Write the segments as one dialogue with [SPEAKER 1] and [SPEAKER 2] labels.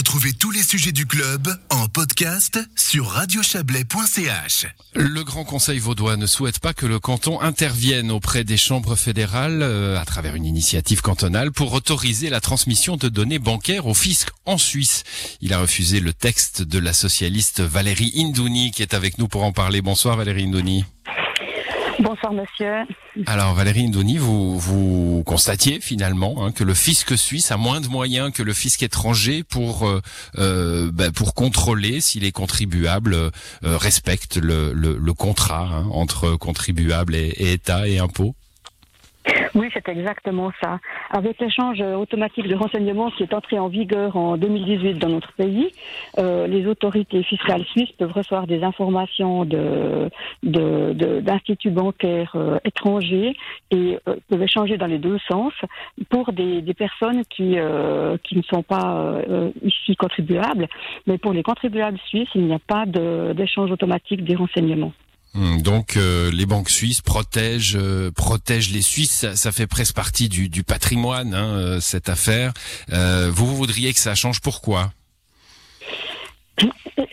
[SPEAKER 1] Retrouvez tous les sujets du club en podcast sur radiochablais.ch.
[SPEAKER 2] Le Grand Conseil vaudois ne souhaite pas que le canton intervienne auprès des chambres fédérales euh, à travers une initiative cantonale pour autoriser la transmission de données bancaires au fisc en Suisse. Il a refusé le texte de la socialiste Valérie Indouni qui est avec nous pour en parler. Bonsoir Valérie Indouni.
[SPEAKER 3] Bonsoir monsieur.
[SPEAKER 2] Alors Valérie Indoni, vous, vous constatiez finalement hein, que le fisc suisse a moins de moyens que le fisc étranger pour euh, euh ben, pour contrôler si les contribuables euh, respectent le, le, contrat hein, entre contribuables et, et État et impôts?
[SPEAKER 3] Oui, c'est exactement ça. Avec l'échange automatique de renseignements qui est entré en vigueur en 2018 dans notre pays, euh, les autorités fiscales suisses peuvent recevoir des informations de, d'instituts bancaires euh, étrangers et euh, peuvent échanger dans les deux sens pour des, des personnes qui, euh, qui ne sont pas ici contribuables, mais pour les contribuables suisses, il n'y a pas d'échange automatique des renseignements.
[SPEAKER 2] Hmm, donc euh, les banques suisses protègent euh, les Suisses, ça, fait presque partie du, patrimoine hein, euh, cette affaire. vous, voudriez que ça change. Pourquoi?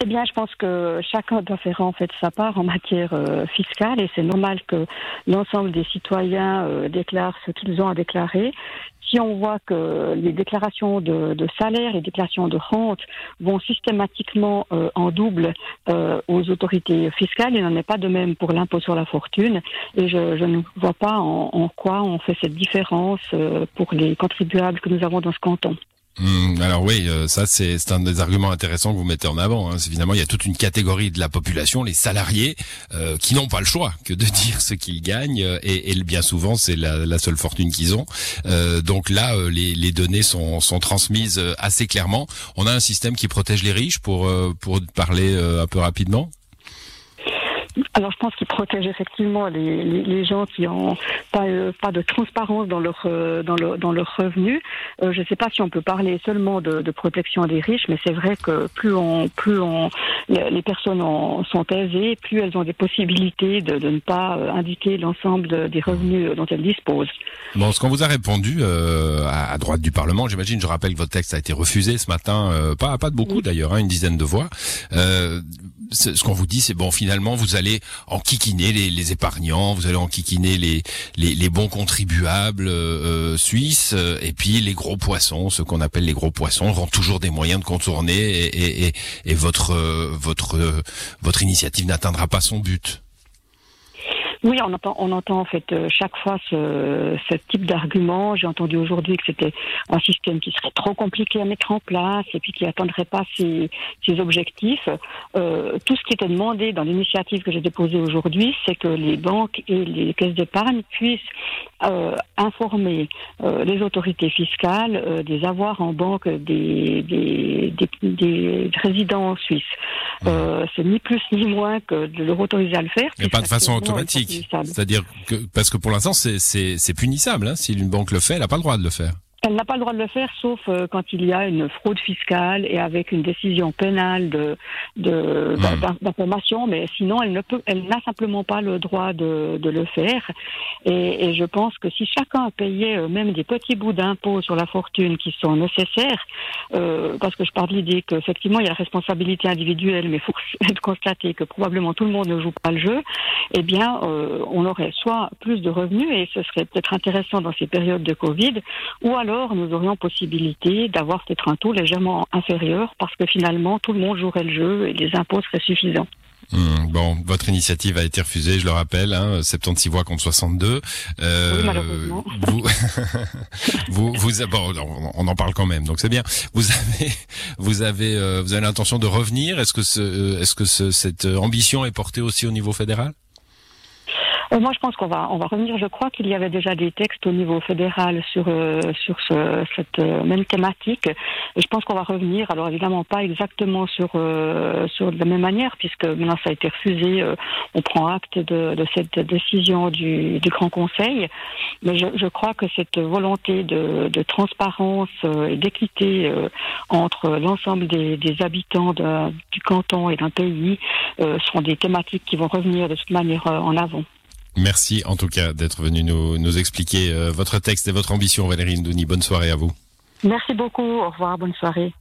[SPEAKER 3] Bien, je pense que chacun doit faire en fait sa part en matière fiscale et c'est normal que l'ensemble des citoyens déclarent ce qu'ils ont à déclarer si on voit que les déclarations de, salaire, les déclarations de rente vont systématiquement euh, en double euh, aux autorités fiscales, il n'en est pas de même pour l'impôt sur la fortune. Et je, ne vois pas en, quoi on fait cette différence euh, pour les contribuables que nous avons dans ce canton.
[SPEAKER 2] Mmh, alors oui, euh, ça c'est un des arguments intéressants que vous mettez en avant. Hein. Finalement, il y a toute une catégorie de la population, les salariés, euh, qui n'ont pas le choix que de dire ce qu'ils gagnent, euh, et, et, bien souvent c'est la, seule fortune qu'ils ont. Donc là, les, les, données sont, sont, transmises assez clairement. On a un système qui protège les riches, pour pour parler un peu rapidement?
[SPEAKER 3] Alors je pense qu'ils protègent effectivement les, les, les, gens qui ont pas, euh, pas de transparence dans leur euh, dans, le, dans leurs revenus. Euh, je ne sais pas si on peut parler seulement de, de protection des riches, mais c'est vrai que plus on plus on les personnes en, sont aisées, plus elles ont des possibilités de, de ne pas indiquer l'ensemble des revenus dont elles disposent.
[SPEAKER 2] Bon, ce qu'on vous a répondu à, à, droite du Parlement, j'imagine, je rappelle que votre texte a été refusé ce matin, pas pas de beaucoup oui. d'ailleurs, hein, une dizaine de voix ce qu'on vous dit, c'est bon, finalement, vous allez enquiquiner les, les épargnants, vous allez enquiquiner les, les, bons contribuables euh, euh suisses, euh, et puis les gros poissons, ce qu'on appelle les gros poissons, auront toujours des moyens de contourner, et, votre initiative n'atteindra pas son but.
[SPEAKER 3] Oui, on entend, on entend en fait euh, chaque fois ce, ce type d'argument. J'ai entendu aujourd'hui que c'était un système qui serait trop compliqué à mettre en place et puis qui n'atteindrait pas ses, ses objectifs. Euh, tout ce qui était demandé dans l'initiative que j'ai déposée aujourd'hui, c'est que les banques et les caisses d'épargne puissent euh, informer euh, les autorités fiscales euh, des avoirs en banque des, des, des, des résidents suisses. Mmh. c'est ni plus ni moins que de leur autoriser à le faire.
[SPEAKER 2] Mais pas de façon automatique. C'est-à-dire que parce que pour l'instant c'est punissable. Hein. Si une banque le fait, elle n'a pas le droit de le faire.
[SPEAKER 3] Elle n'a pas le droit de le faire, sauf euh, quand il y a une fraude fiscale et avec une décision pénale de d'information, mmh. mais sinon elle ne peut, elle n'a simplement pas le droit de, de le faire. Et, et, je pense que si chacun payait euh, même des petits bouts d'impôts sur la fortune qui sont nécessaires, euh, parce que je parle de l'idée qu'effectivement il y a la responsabilité individuelle, mais il faut constater que probablement tout le monde ne joue pas le jeu, eh bien euh, on aurait soit plus de revenus et ce serait peut-être intéressant dans ces périodes de Covid, ou alors alors nous aurions possibilité d'avoir peut-être un taux légèrement inférieur parce que finalement tout le monde jouerait le jeu et les impôts seraient suffisants.
[SPEAKER 2] Mmh, bon, votre initiative a été refusée, je le rappelle, hein, 76 voix contre 62.
[SPEAKER 3] Euh, oui, malheureusement.
[SPEAKER 2] Vous, vous, vous, bon, on en parle quand même, donc c'est bien. Vous avez, vous avez, euh, vous avez l'intention de revenir? Est-ce que, ce, euh, est-ce que ce, cette ambition est portée aussi au niveau fédéral?
[SPEAKER 3] Moi, je pense qu'on va, on va revenir. Je crois qu'il y avait déjà des textes au niveau fédéral sur euh, sur ce, cette euh, même thématique. Je pense qu'on va revenir. Alors évidemment pas exactement sur euh, sur de la même manière, puisque maintenant ça a été refusé. Euh, on prend acte de, de cette décision du, du, Grand Conseil. Mais je, je, crois que cette volonté de, de transparence et d'équité entre l'ensemble des, des, habitants du canton et d'un pays seront des thématiques qui vont revenir de toute manière en avant.
[SPEAKER 2] Merci en tout cas d'être venu nous, expliquer euh, votre texte et votre ambition, Valérie Ndouni. Bonne soirée à vous.
[SPEAKER 3] Merci beaucoup. Au revoir. Bonne soirée.